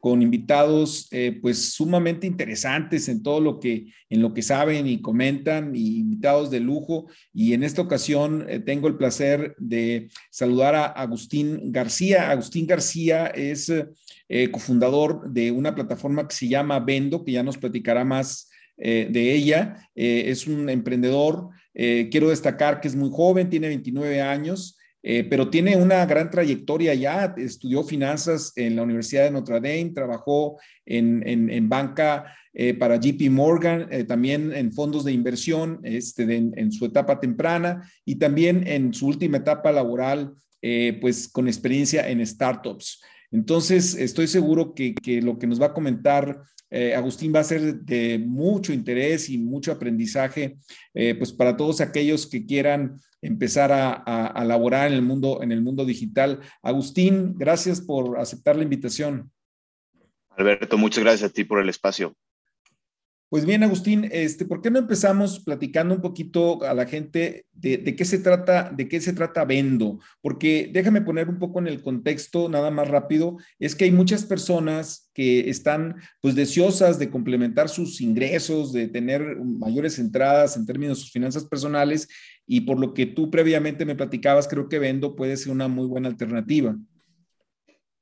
con invitados eh, pues sumamente interesantes en todo lo que en lo que saben y comentan y invitados de lujo y en esta ocasión eh, tengo el placer de saludar a Agustín García. Agustín García es eh, cofundador de una plataforma que se llama Vendo, que ya nos platicará más de ella. es un emprendedor. quiero destacar que es muy joven, tiene 29 años. Eh, pero tiene una gran trayectoria ya, estudió finanzas en la Universidad de Notre Dame, trabajó en, banca eh, para JP Morgan, eh, también en fondos de inversión este, en, su etapa temprana y también en su última etapa laboral, pues con experiencia en startups. Entonces, estoy seguro que, que lo que nos va a comentar Agustín va a ser de mucho interés y mucho aprendizaje, pues para todos aquellos que quieran empezar a, a, laborar en el, mundo, en el mundo digital. Agustín, gracias por aceptar la invitación. Alberto, muchas gracias a ti por el espacio. Pues bien, Agustín, este, ¿por qué no empezamos platicando un poquito a la gente de, qué se trata, de qué se trata Vendo? Porque déjame poner un poco en el contexto, nada más rápido, es que hay muchas personas que están pues deseosas de complementar sus ingresos, de tener mayores entradas en términos de sus finanzas personales y por lo que tú previamente me platicabas, creo que Vendo puede ser una muy buena alternativa.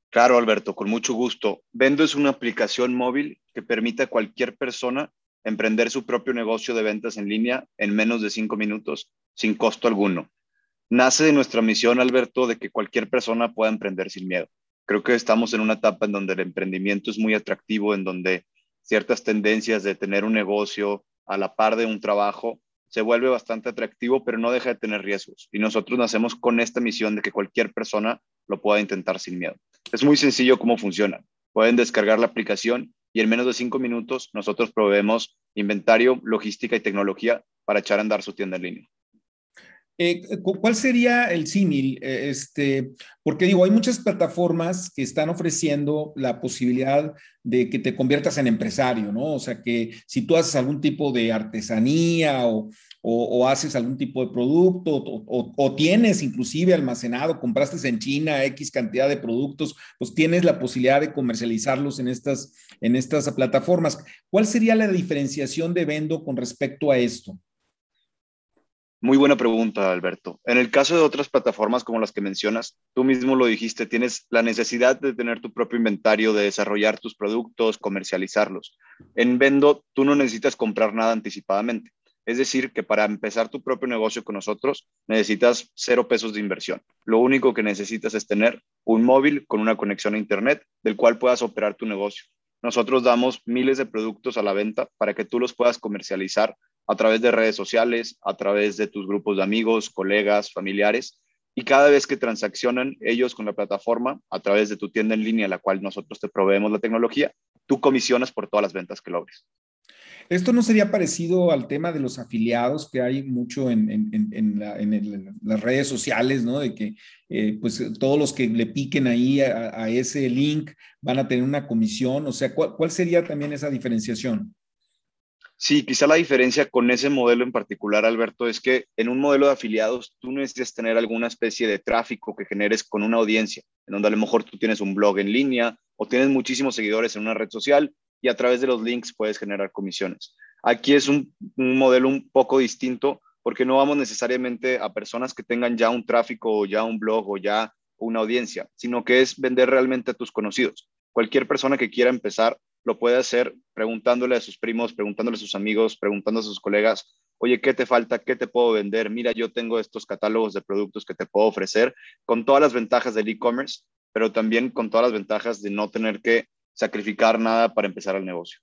Claro, Alberto, con mucho gusto. Vendo es una aplicación móvil que permite a cualquier persona emprender su propio negocio de ventas en línea en menos de cinco minutos, sin costo alguno. Nace de nuestra misión, Alberto, de que cualquier persona pueda emprender sin miedo. Creo que estamos en una etapa en donde el emprendimiento es muy atractivo, en donde ciertas tendencias de tener un negocio a la par de un trabajo se vuelve bastante atractivo, pero no deja de tener riesgos. Y nosotros nacemos con esta misión de que cualquier persona lo pueda intentar sin miedo. Es muy sencillo cómo funciona. Pueden descargar la aplicación y en menos de cinco minutos nosotros proveemos inventario, logística y tecnología para echar a andar su tienda en línea. Eh, ¿Cuál sería el símil? Eh, este, porque digo, hay muchas plataformas que están ofreciendo la posibilidad de que te conviertas en empresario, ¿no? O sea, que si tú haces algún tipo de artesanía o, o, haces algún tipo de producto o, tienes inclusive almacenado, compraste en China X cantidad de productos, pues tienes la posibilidad de comercializarlos en estas, en estas plataformas. ¿Cuál sería la diferenciación de Vendo con respecto a esto? Muy buena pregunta, Alberto. En el caso de otras plataformas como las que mencionas, tú mismo lo dijiste, tienes la necesidad de tener tu propio inventario, de desarrollar tus productos, comercializarlos. En Vendo, tú no necesitas comprar nada anticipadamente. Es decir, que para empezar tu propio negocio con nosotros necesitas cero pesos de inversión. Lo único que necesitas es tener un móvil con una conexión a Internet del cual puedas operar tu negocio. Nosotros damos miles de productos a la venta para que tú los puedas comercializar a través de redes sociales, a través de tus grupos de amigos, colegas, familiares. Y cada vez que transaccionan ellos con la plataforma a través de tu tienda en línea, la cual nosotros te proveemos la tecnología, tú comisionas por todas las ventas que logres. Esto no sería parecido al tema de los afiliados que hay mucho en, las redes sociales, ¿no? De que eh, pues todos los que le piquen ahí a, ese link van a tener una comisión. O sea, ¿cuál, sería también esa diferenciación? Sí, quizá la diferencia con ese modelo en particular, Alberto, es que en un modelo de afiliados tú necesitas tener alguna especie de tráfico que generes con una audiencia, en donde a lo mejor tú tienes un blog en línea o tienes muchísimos seguidores en una red social y a través de los links puedes generar comisiones. Aquí es un, modelo un poco distinto porque no vamos necesariamente a personas que tengan ya un tráfico o ya un blog o ya una audiencia, sino que es vender realmente a tus conocidos. Cualquier persona que quiera empezar lo puede hacer preguntándole a sus primos, preguntándole a sus amigos, preguntando a sus colegas, oye, ¿qué te falta? ¿Qué te puedo vender? Mira, yo tengo estos catálogos de productos que te puedo ofrecer con todas las ventajas del e-commerce, pero también con todas las ventajas de no tener que sacrificar nada para empezar el negocio.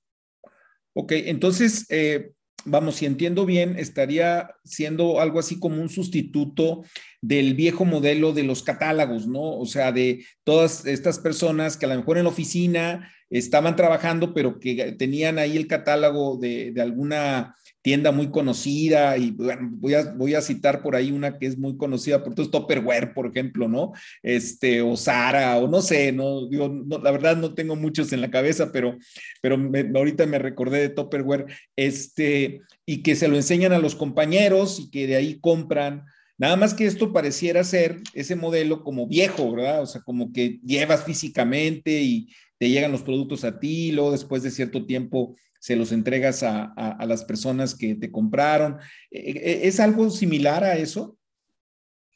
Ok, entonces, eh, vamos, si entiendo bien, estaría siendo algo así como un sustituto del viejo modelo de los catálogos, ¿no? O sea, de todas estas personas que a lo mejor en la oficina estaban trabajando, pero que tenían ahí el catálogo de, de alguna tienda muy conocida y bueno, voy a, voy a citar por ahí una que es muy conocida por todos, Topperware, por ejemplo, ¿no? Este, o Sara, o no sé, no, digo, la verdad no tengo muchos en la cabeza, pero, pero ahorita me recordé de Topperware, este, y que se lo enseñan a los compañeros y que de ahí compran. Nada más que esto pareciera ser ese modelo como viejo, ¿verdad? O sea, como que llevas físicamente y te llegan los productos a ti, luego después de cierto tiempo se los entregas a, las personas que te compraron. ¿E, e, ¿Es algo similar a eso?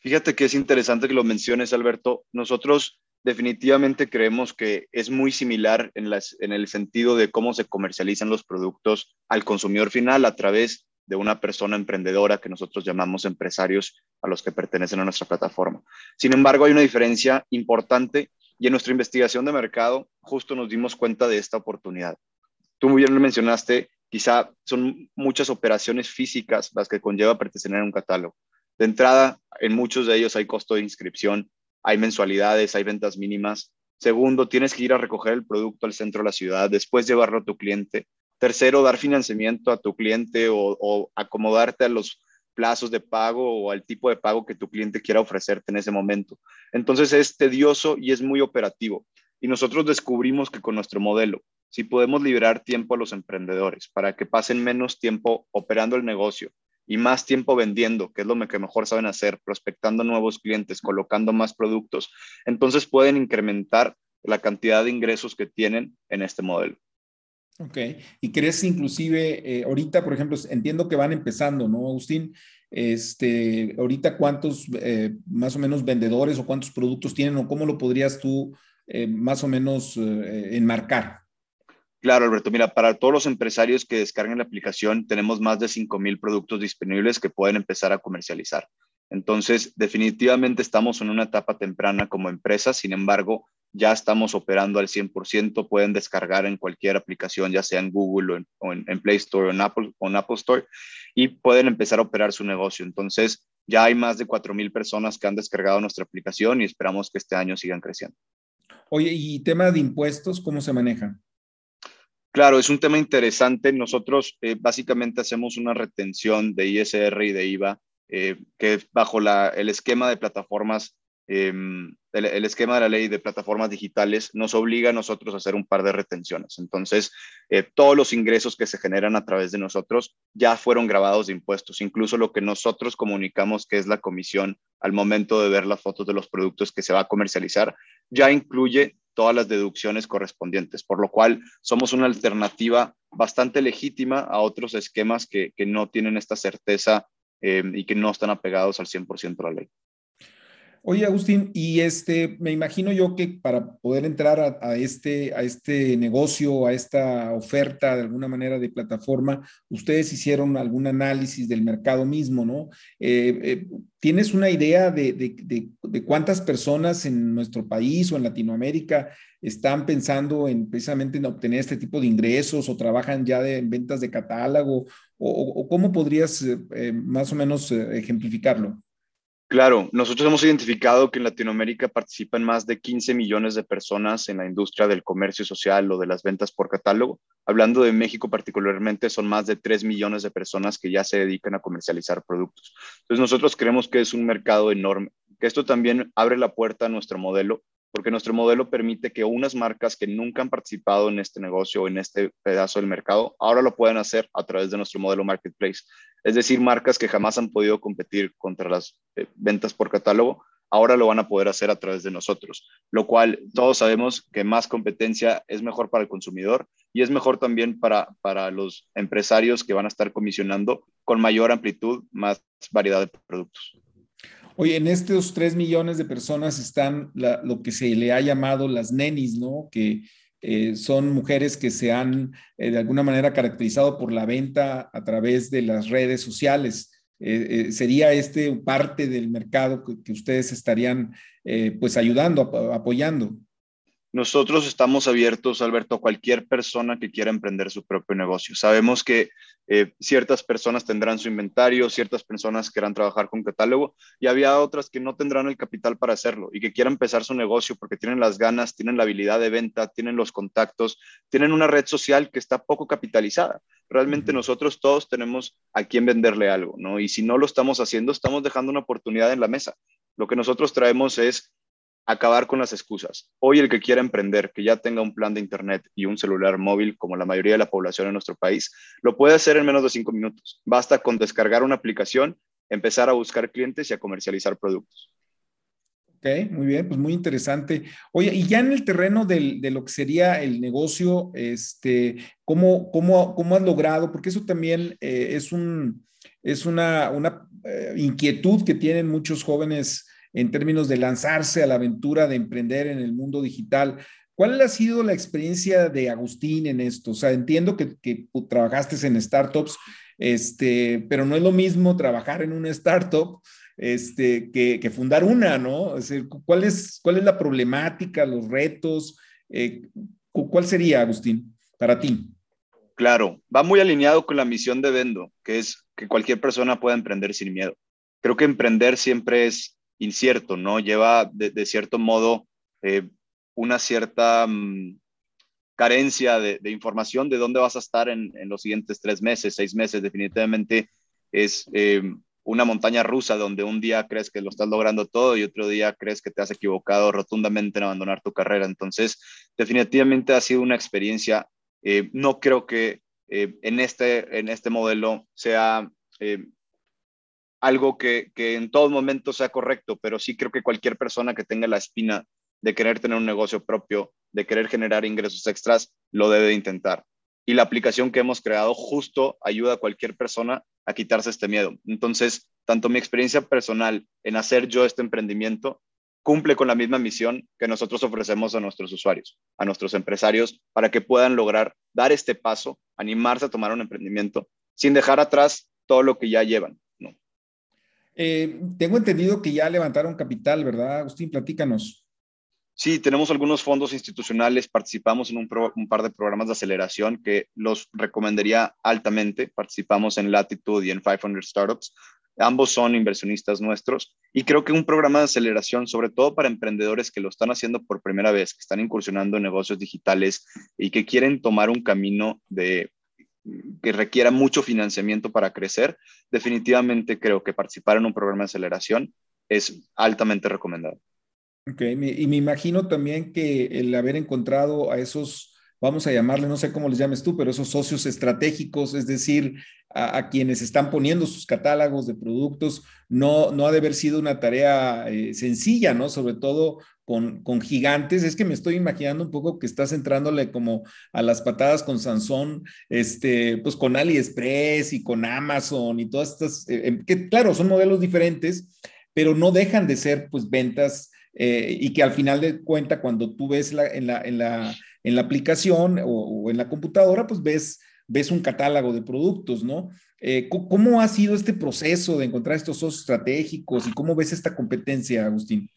Fíjate que es interesante que lo menciones, Alberto. Nosotros definitivamente creemos que es muy similar en, en el sentido de cómo se comercializan los productos al consumidor final a través de una persona emprendedora que nosotros llamamos empresarios a los que pertenecen a nuestra plataforma. Sin embargo, hay una diferencia importante y en nuestra investigación de mercado justo nos dimos cuenta de esta oportunidad tú muy bien lo mencionaste, quizá son muchas operaciones físicas las que conlleva pertenecer a un catálogo. De entrada, en muchos de ellos hay costo de inscripción, hay mensualidades, hay ventas mínimas. Segundo, tienes que ir a recoger el producto al centro de la ciudad, después llevarlo a tu cliente. Tercero, dar financiamiento a tu cliente o, acomodarte a los plazos de pago o al tipo de pago que tu cliente quiera ofrecerte en ese momento. Entonces es tedioso y es muy operativo. Y nosotros descubrimos que con nuestro modelo, si podemos liberar tiempo a los emprendedores para que pasen menos tiempo operando el negocio y más tiempo vendiendo, que es lo que mejor saben hacer, prospectando nuevos clientes, colocando más productos, entonces pueden incrementar la cantidad de ingresos que tienen en este modelo. Ok, y crees inclusive, eh, ahorita, por ejemplo, entiendo que van empezando, ¿no, Agustín? Este, ahorita cuántos eh, más o menos vendedores o cuántos productos tienen o cómo lo podrías tú eh, más o menos enmarcar? Claro, Alberto. Mira, para todos los empresarios que descarguen la aplicación, tenemos más de 5,000 productos disponibles que pueden empezar a comercializar. Entonces, definitivamente estamos en una etapa temprana como empresa, sin embargo, ya estamos operando al 100%, pueden descargar en cualquier aplicación, ya sea en Google o en, Play Store o en, Apple, Store, y pueden empezar a operar su negocio. Entonces, ya hay más de 4,000 personas que han descargado nuestra aplicación y esperamos que este año sigan creciendo. Oye, ¿y tema de impuestos, cómo se maneja? Claro, es un tema interesante. Nosotros eh, básicamente hacemos una retención de ISR y de IVA, eh, que bajo el esquema de plataformas, em, el, esquema de la ley de plataformas digitales nos obliga a nosotros a hacer un par de retenciones. Entonces, eh, todos los ingresos que se generan a través de nosotros ya fueron grabados de impuestos, incluso lo que nosotros comunicamos que es la comisión al momento de ver las fotos de los productos que se va a comercializar, ya incluye todas las deducciones correspondientes, por lo cual somos una alternativa bastante legítima a otros esquemas que, no tienen esta certeza eh, y que no están apegados al 100% a la ley. Oye, Agustín, y este, me imagino yo que para poder entrar a, este, a este negocio, a esta oferta de alguna manera de plataforma, ustedes hicieron algún análisis del mercado mismo, ¿no? Eh, eh, ¿Tienes una idea de, de, cuántas personas en nuestro país o en Latinoamérica están pensando en precisamente en obtener este tipo de ingresos o trabajan ya en ventas de catálogo? ¿O, cómo podrías eh, más o menos ejemplificarlo? Claro, nosotros hemos identificado que en Latinoamérica participan más de 15 millones de personas en la industria del comercio social o de las ventas por catálogo. Hablando de México particularmente, son más de 3 millones de personas que ya se dedican a comercializar productos. Entonces nosotros creemos que es un mercado enorme, que esto también abre la puerta a nuestro modelo porque nuestro modelo permite que unas marcas que nunca han participado en este negocio o en este pedazo del mercado, ahora lo pueden hacer a través de nuestro modelo marketplace. Es decir, marcas que jamás han podido competir contra las eh, ventas por catálogo, ahora lo van a poder hacer a través de nosotros, lo cual todos sabemos que más competencia es mejor para el consumidor y es mejor también para, para los empresarios que van a estar comisionando con mayor amplitud, más variedad de productos. Oye, en estos tres millones de personas están lo que se le ha llamado las nenis, ¿no? Que eh, son mujeres que se han eh, de alguna manera caracterizado por la venta a través de las redes sociales. Eh, ¿Sería este parte del mercado que, ustedes estarían pues ayudando, apoyando? Nosotros estamos abiertos, Alberto, a cualquier persona que quiera emprender su propio negocio. Sabemos que eh, ciertas personas tendrán su inventario, ciertas personas querrán trabajar con catálogo y había otras que no tendrán el capital para hacerlo y que quieran empezar su negocio porque tienen las ganas, tienen la habilidad de venta, tienen los contactos, tienen una red social que está poco capitalizada. Realmente nosotros todos tenemos a quien venderle algo, ¿no? Y si no lo estamos haciendo, estamos dejando una oportunidad en la mesa. Lo que nosotros traemos es acabar con las excusas. Hoy el que quiera emprender, que ya tenga un plan de internet y un celular móvil, como la mayoría de la población en nuestro país, lo puede hacer en menos de cinco minutos. Basta con descargar una aplicación, empezar a buscar clientes y a comercializar productos. Ok, muy bien, pues muy interesante. Oye, y ya en el terreno de lo que sería el negocio, este, ¿cómo, cómo, cómo has logrado? Porque eso también eh, es, un, es una, una eh, inquietud que tienen muchos jóvenes en términos de lanzarse a la aventura de emprender en el mundo digital. ¿Cuál ha sido la experiencia de Agustín en esto? O sea, entiendo que, trabajaste en startups, este, pero no es lo mismo trabajar en una startup este, que, fundar una, ¿no? Es ¿cuál, es, ¿Cuál es la problemática, los retos? Eh, ¿Cuál sería, Agustín, para ti? Claro, va muy alineado con la misión de Vendo, que es que cualquier persona pueda emprender sin miedo. Creo que emprender siempre es incierto, ¿no? Lleva de, cierto modo eh, una cierta mm, carencia de, información de dónde vas a estar en, los siguientes tres meses, seis meses. Definitivamente es eh, una montaña rusa donde un día crees que lo estás logrando todo y otro día crees que te has equivocado rotundamente en abandonar tu carrera. Entonces, definitivamente ha sido una experiencia. Eh, no creo que en, este, en este modelo sea algo que, en todo momento sea correcto, pero sí creo que cualquier persona que tenga la espina de querer tener un negocio propio, de querer generar ingresos extras, lo debe intentar. Y la aplicación que hemos creado justo ayuda a cualquier persona a quitarse este miedo. Entonces, tanto mi experiencia personal en hacer yo este emprendimiento cumple con la misma misión que nosotros ofrecemos a nuestros usuarios, a nuestros empresarios, para que puedan lograr dar este paso, animarse a tomar un emprendimiento sin dejar atrás todo lo que ya llevan. Eh, tengo entendido que ya levantaron capital, ¿verdad, Agustín? Platícanos. Sí, tenemos algunos fondos institucionales, participamos en un, par de programas de aceleración que los recomendaría altamente. Participamos en Latitude y en 500 Startups. Ambos son inversionistas nuestros y creo que un programa de aceleración, sobre todo para emprendedores que lo están haciendo por primera vez, que están incursionando en negocios digitales y que quieren tomar un camino de que requiera mucho financiamiento para crecer, definitivamente creo que participar en un programa de aceleración es altamente recomendado. Ok, y me imagino también que el haber encontrado a esos, vamos a llamarle, no sé cómo les llames tú, pero esos socios estratégicos, es decir, a, quienes están poniendo sus catálogos de productos, no, no ha de haber sido una tarea eh, sencilla, ¿no? Sobre todo con, gigantes. Es que me estoy imaginando un poco que estás entrándole como a las patadas con Sansón, este, pues con AliExpress y con Amazon y todas estas, eh, em, que claro, son modelos diferentes, pero no dejan de ser pues ventas eh, y que al final de cuenta cuando tú ves la, en, la, en, la, en la aplicación o, en la computadora, pues ves, ves un catálogo de productos, ¿no? Eh, ¿Cómo ha sido este proceso de encontrar estos socios estratégicos y cómo ves esta competencia, Agustín?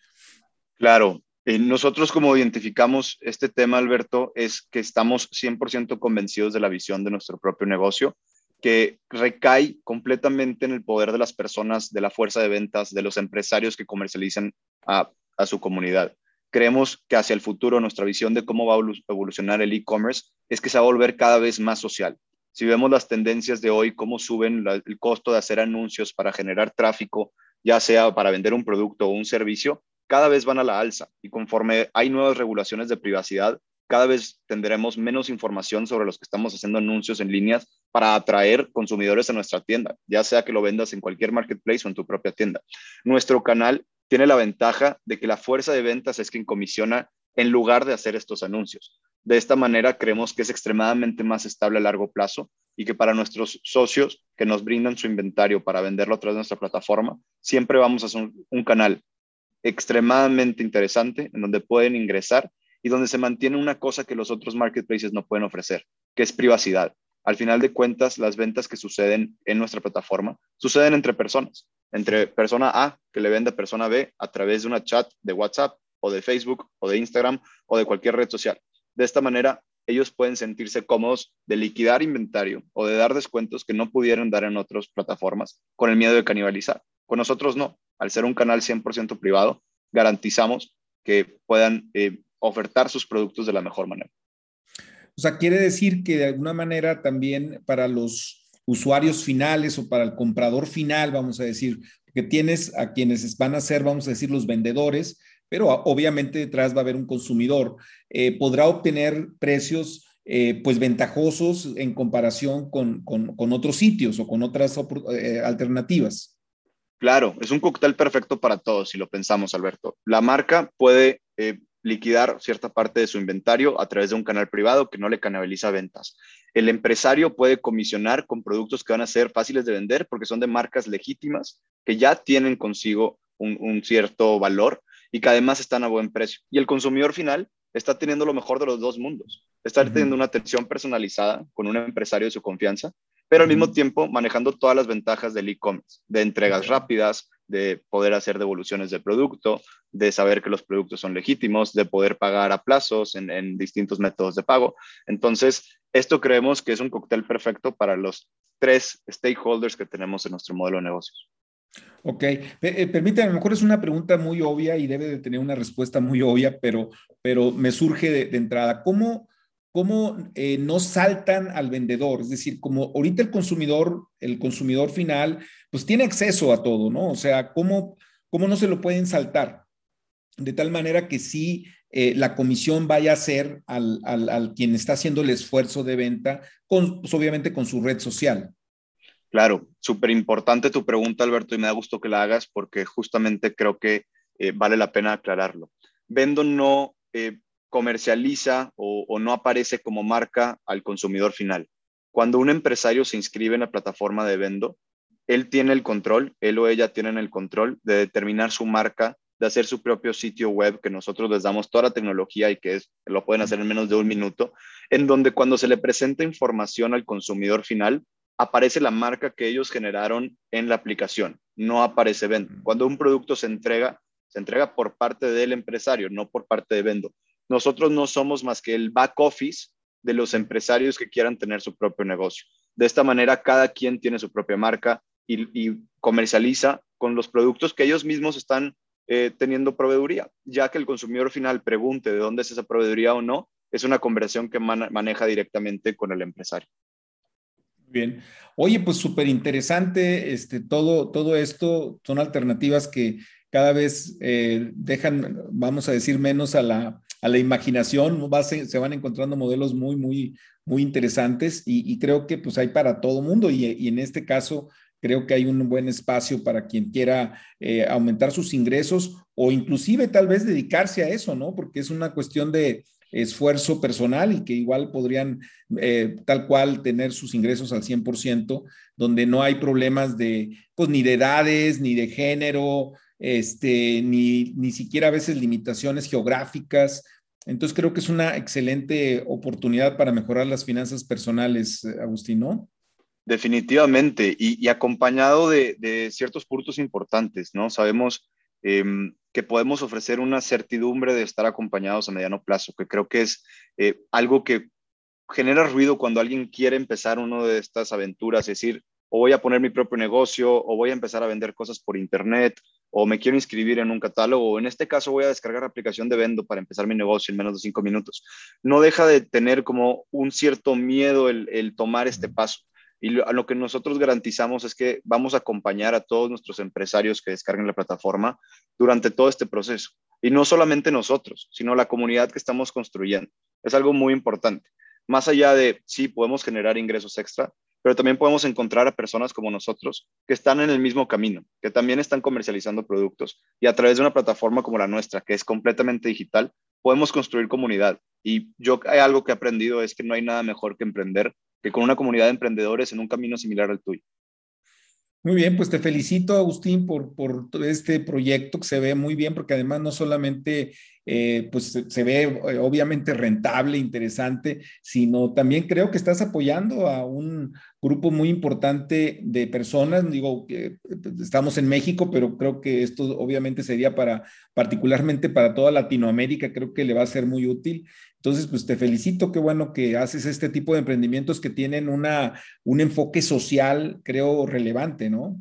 Claro, eh, nosotros como identificamos este tema, Alberto, es que estamos 100% convencidos de la visión de nuestro propio negocio, que recae completamente en el poder de las personas, de la fuerza de ventas, de los empresarios que comercializan a, su comunidad. Creemos que hacia el futuro nuestra visión de cómo va a evolucionar el e-commerce es que se va a volver cada vez más social. Si vemos las tendencias de hoy, cómo suben el costo de hacer anuncios para generar tráfico, ya sea para vender un producto o un servicio, cada vez van a la alza y conforme hay nuevas regulaciones de privacidad, cada vez tendremos menos información sobre los que estamos haciendo anuncios en líneas para atraer consumidores a nuestra tienda, ya sea que lo vendas en cualquier marketplace o en tu propia tienda. Nuestro canal tiene la ventaja de que la fuerza de ventas es quien comisiona en lugar de hacer estos anuncios. De esta manera creemos que es extremadamente más estable a largo plazo y que para nuestros socios que nos brindan su inventario para venderlo a través de nuestra plataforma, siempre vamos a hacer un canal extremadamente interesante en donde pueden ingresar y donde se mantiene una cosa que los otros marketplaces no pueden ofrecer, que es privacidad. Al final de cuentas, las ventas que suceden en nuestra plataforma suceden entre personas, entre persona A que le vende a persona B a través de una chat de WhatsApp o de Facebook o de Instagram o de cualquier red social. De esta manera, ellos pueden sentirse cómodos de liquidar inventario o de dar descuentos que no pudieran dar en otras plataformas con el miedo de canibalizar. Con nosotros no. Al ser un canal 100% privado, garantizamos que puedan eh, ofertar sus productos de la mejor manera. O sea, quiere decir que de alguna manera también para los usuarios finales o para el comprador final, vamos a decir, que tienes a quienes van a ser, vamos a decir, los vendedores, pero obviamente detrás va a haber un consumidor, eh, podrá obtener precios eh, pues ventajosos en comparación con, otros sitios o con otras eh, alternativas. Claro, es un cóctel perfecto para todos, si lo pensamos, Alberto. La marca puede liquidar cierta parte de su inventario a través de un canal privado que no le canaliza ventas. El empresario puede comisionar con productos que van a ser fáciles de vender porque son de marcas legítimas que ya tienen consigo un, cierto valor y que además están a buen precio. Y el consumidor final está teniendo lo mejor de los dos mundos. Está teniendo una atención personalizada con un empresario de su confianza, pero al mismo tiempo manejando todas las ventajas del e-commerce, de entregas rápidas, de poder hacer devoluciones de producto, de saber que los productos son legítimos, de poder pagar a plazos en, distintos métodos de pago. Entonces, esto creemos que es un cóctel perfecto para los tres stakeholders que tenemos en nuestro modelo de negocios. Ok, eh, permítame, a lo mejor es una pregunta muy obvia y debe de tener una respuesta muy obvia, pero, pero me surge de, entrada. ¿Cómo, cómo eh, no saltan al vendedor? Es decir, como ahorita el consumidor, el consumidor final, pues tiene acceso a todo, ¿no? O sea, ¿cómo, cómo no se lo pueden saltar? De tal manera que sí eh, la comisión vaya a ser al, al, quien está haciendo el esfuerzo de venta, con, pues, obviamente con su red social. Claro, súper importante tu pregunta, Alberto, y me da gusto que la hagas porque justamente creo que eh, vale la pena aclararlo. Vendo no comercializa o, no aparece como marca al consumidor final. Cuando un empresario se inscribe en la plataforma de Vendo, él tiene el control, él o ella tienen el control de determinar su marca, de hacer su propio sitio web, que nosotros les damos toda la tecnología y que lo pueden hacer en menos de un minuto, en donde cuando se le presenta información al consumidor final, aparece la marca que ellos generaron en la aplicación, no aparece Vendo. Cuando un producto se entrega, se entrega por parte del empresario, no por parte de Vendo. Nosotros no somos más que el back office de los empresarios que quieran tener su propio negocio. De esta manera, cada quien tiene su propia marca y, comercializa con los productos que ellos mismos están eh, teniendo proveeduría, ya que el consumidor final pregunte de dónde es esa proveeduría o no, es una conversación que maneja directamente con el empresario. Bien. Oye, pues súper interesante, este, todo, todo esto son alternativas que cada vez eh, dejan, vamos a decir, menos a la, a la imaginación, se, van encontrando modelos muy, muy, muy interesantes y, creo que pues hay para todo mundo y, en este caso creo que hay un buen espacio para quien quiera eh, aumentar sus ingresos o inclusive tal vez dedicarse a eso, ¿no? Porque es una cuestión de, esfuerzo personal y que igual podrían eh, tal cual tener sus ingresos al 100%, donde no hay problemas de, pues ni de edades, ni de género, este, ni, ni siquiera a veces limitaciones geográficas. Entonces creo que es una excelente oportunidad para mejorar las finanzas personales, Agustín, ¿no? Definitivamente, y, acompañado de, de, ciertos puntos importantes, ¿no? Sabemos Em, que podemos ofrecer una certidumbre de estar acompañados a mediano plazo, que creo que es eh, algo que genera ruido cuando alguien quiere empezar una de estas aventuras, es decir, o voy a poner mi propio negocio, o voy a empezar a vender cosas por internet, o me quiero inscribir en un catálogo, o en este caso voy a descargar la aplicación de Vendo para empezar mi negocio en menos de cinco minutos. No deja de tener como un cierto miedo el tomar este paso. Y lo, que nosotros garantizamos es que vamos a acompañar a todos nuestros empresarios que descarguen la plataforma durante todo este proceso. Y no solamente nosotros, sino la comunidad que estamos construyendo. Es algo muy importante. Más allá de, sí, podemos generar ingresos extra, pero también podemos encontrar a personas como nosotros que están en el mismo camino, que también están comercializando productos y a través de una plataforma como la nuestra, que es completamente digital, podemos construir comunidad. Y yo hay algo que he aprendido es que no hay nada mejor que emprender que con una comunidad de emprendedores en un camino similar al tuyo. Muy bien, pues te felicito, Agustín, por, por este proyecto que se ve muy bien, porque además no solamente eh, pues se, ve eh, obviamente rentable, interesante, sino también creo que estás apoyando a un grupo muy importante de personas. Digo que eh, estamos en México, pero creo que esto obviamente sería para, particularmente para toda Latinoamérica, creo que le va a ser muy útil. Entonces, pues te felicito, qué bueno que haces este tipo de emprendimientos que tienen una, un enfoque social, creo, relevante, ¿no?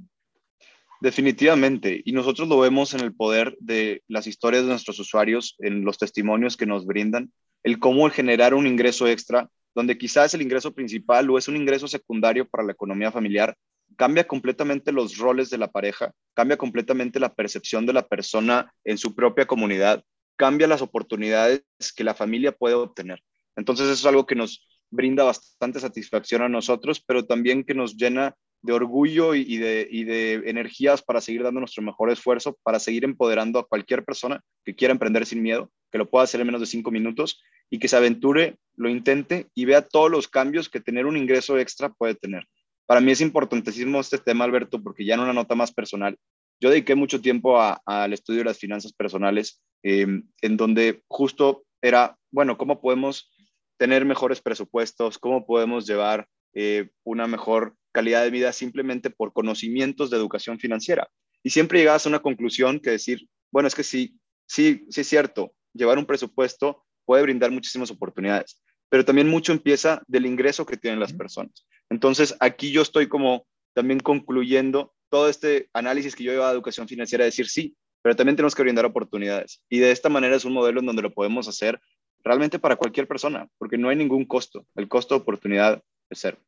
Definitivamente, y nosotros lo vemos en el poder de las historias de nuestros usuarios, en los testimonios que nos brindan, el cómo generar un ingreso extra, donde quizás el ingreso principal o es un ingreso secundario para la economía familiar, cambia completamente los roles de la pareja, cambia completamente la percepción de la persona en su propia comunidad, cambia las oportunidades que la familia puede obtener. Entonces eso es algo que nos brinda bastante satisfacción a nosotros, pero también que nos llena de orgullo y, de, de, energías para seguir dando nuestro mejor esfuerzo, para seguir empoderando a cualquier persona que quiera emprender sin miedo, que lo pueda hacer en menos de cinco minutos y que se aventure, lo intente y vea todos los cambios que tener un ingreso extra puede tener. Para mí es importantísimo este tema, Alberto, porque ya en una nota más personal, yo dediqué mucho tiempo al estudio de las finanzas personales, em, en donde justo era, bueno, ¿cómo podemos tener mejores presupuestos? ¿Cómo podemos llevar eh, una mejor calidad de vida simplemente por conocimientos de educación financiera. Y siempre llegabas a una conclusión que decir, bueno, es que sí, sí, sí es cierto, llevar un presupuesto puede brindar muchísimas oportunidades, pero también mucho empieza del ingreso que tienen las personas. Entonces, aquí yo estoy como también concluyendo todo este análisis que yo llevaba de educación financiera, decir sí, pero también tenemos que brindar oportunidades. Y de esta manera es un modelo en donde lo podemos hacer realmente para cualquier persona, porque no hay ningún costo. El costo de oportunidad es cero.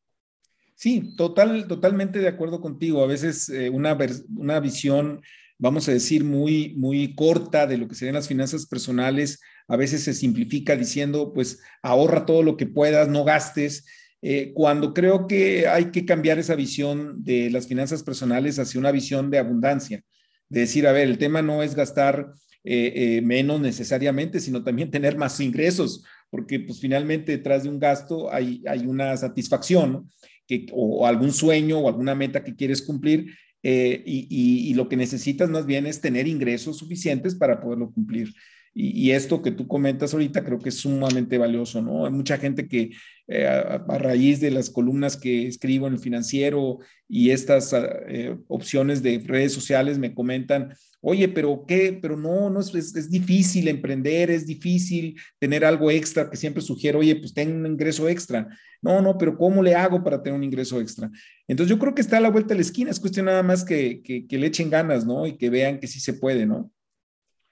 Sí, total, totalmente de acuerdo contigo. A veces eh, una, una visión, vamos a decir, muy, muy corta de lo que serían las finanzas personales, a veces se simplifica diciendo, pues ahorra todo lo que puedas, no gastes. Eh, cuando creo que hay que cambiar esa visión de las finanzas personales hacia una visión de abundancia, de decir, a ver, el tema no es gastar eh, menos necesariamente, sino también tener más ingresos, porque pues finalmente detrás de un gasto hay, hay una satisfacción. ¿no? O, algún sueño o alguna meta que quieres cumplir eh, y, lo que necesitas más bien es tener ingresos suficientes para poderlo cumplir. Y, esto que tú comentas ahorita creo que es sumamente valioso, ¿no? Hay mucha gente que eh, a, raíz de las columnas que escribo en el financiero y estas eh, opciones de redes sociales me comentan, oye, pero qué, pero no, no es, es, difícil emprender, es difícil tener algo extra que siempre sugiero, oye, pues ten un ingreso extra. No, no, pero ¿cómo le hago para tener un ingreso extra? Entonces yo creo que está a la vuelta de la esquina, es cuestión nada más que, que, que le echen ganas, ¿no? Y que vean que sí se puede, ¿no?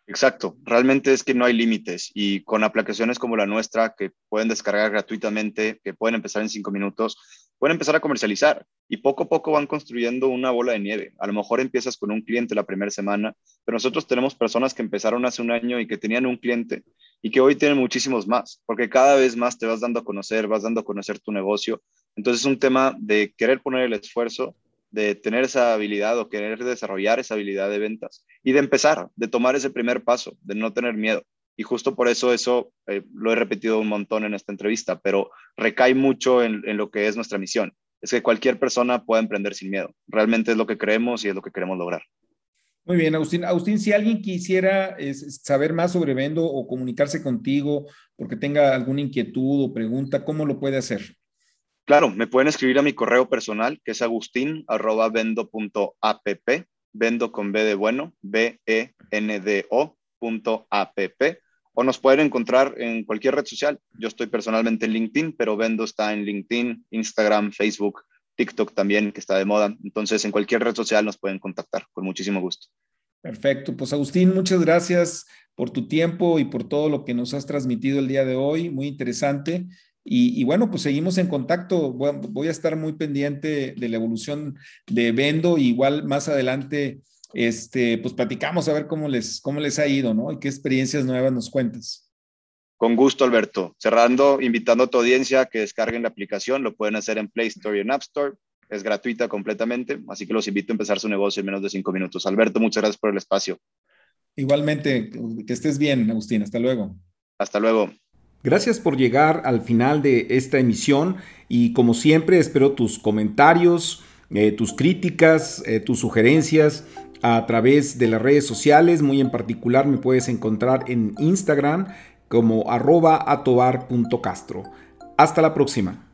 Exacto, realmente es que no hay límites y con aplicaciones como la nuestra que pueden descargar gratuitamente, que pueden empezar en cinco minutos, pueden empezar a comercializar y poco a poco van construyendo una bola de nieve. A lo mejor empiezas con un cliente la primera semana, pero nosotros tenemos personas que empezaron hace un año y que tenían un cliente y que hoy tienen muchísimos más, porque cada vez más te vas dando a conocer, vas dando a conocer tu negocio. Entonces es un tema de querer poner el esfuerzo de tener esa habilidad o querer desarrollar esa habilidad de ventas y de empezar, de tomar ese primer paso, de no tener miedo. Y justo por eso eso eh, lo he repetido un montón en esta entrevista, pero recae mucho en, lo que es nuestra misión. Es que cualquier persona pueda emprender sin miedo. Realmente es lo que creemos y es lo que queremos lograr. Muy bien, Agustín. Agustín, si alguien quisiera saber más sobre Vendo o comunicarse contigo porque tenga alguna inquietud o pregunta, ¿cómo lo puede hacer? Claro, me pueden escribir a mi correo personal, que es agustín.vendo.app, vendo con B de bueno, B-E-N-D-O o nos pueden encontrar en cualquier red social. Yo estoy personalmente en LinkedIn, pero Vendo está en LinkedIn, Instagram, Facebook, TikTok también, que está de moda. Entonces, en cualquier red social nos pueden contactar con muchísimo gusto. Perfecto. Pues Agustín, muchas gracias por tu tiempo y por todo lo que nos has transmitido el día de hoy. Muy interesante. Y, bueno, pues seguimos en contacto. Voy, a estar muy pendiente de la evolución de Vendo. igual más adelante, este, pues platicamos a ver cómo les, cómo les ha ido, ¿no? Y qué experiencias nuevas nos cuentas. Con gusto, Alberto. Cerrando, invitando a tu audiencia a que descarguen la aplicación. Lo pueden hacer en Play Store y en App Store. Es gratuita completamente, así que los invito a empezar su negocio en menos de cinco minutos. Alberto, muchas gracias por el espacio. Igualmente, que estés bien, Agustín. Hasta luego. Hasta luego. Gracias por llegar al final de esta emisión y como siempre espero tus comentarios, eh, tus críticas, eh, tus sugerencias a través de las redes sociales, muy en particular me puedes encontrar en Instagram como arroba atobar.castro. Hasta la próxima.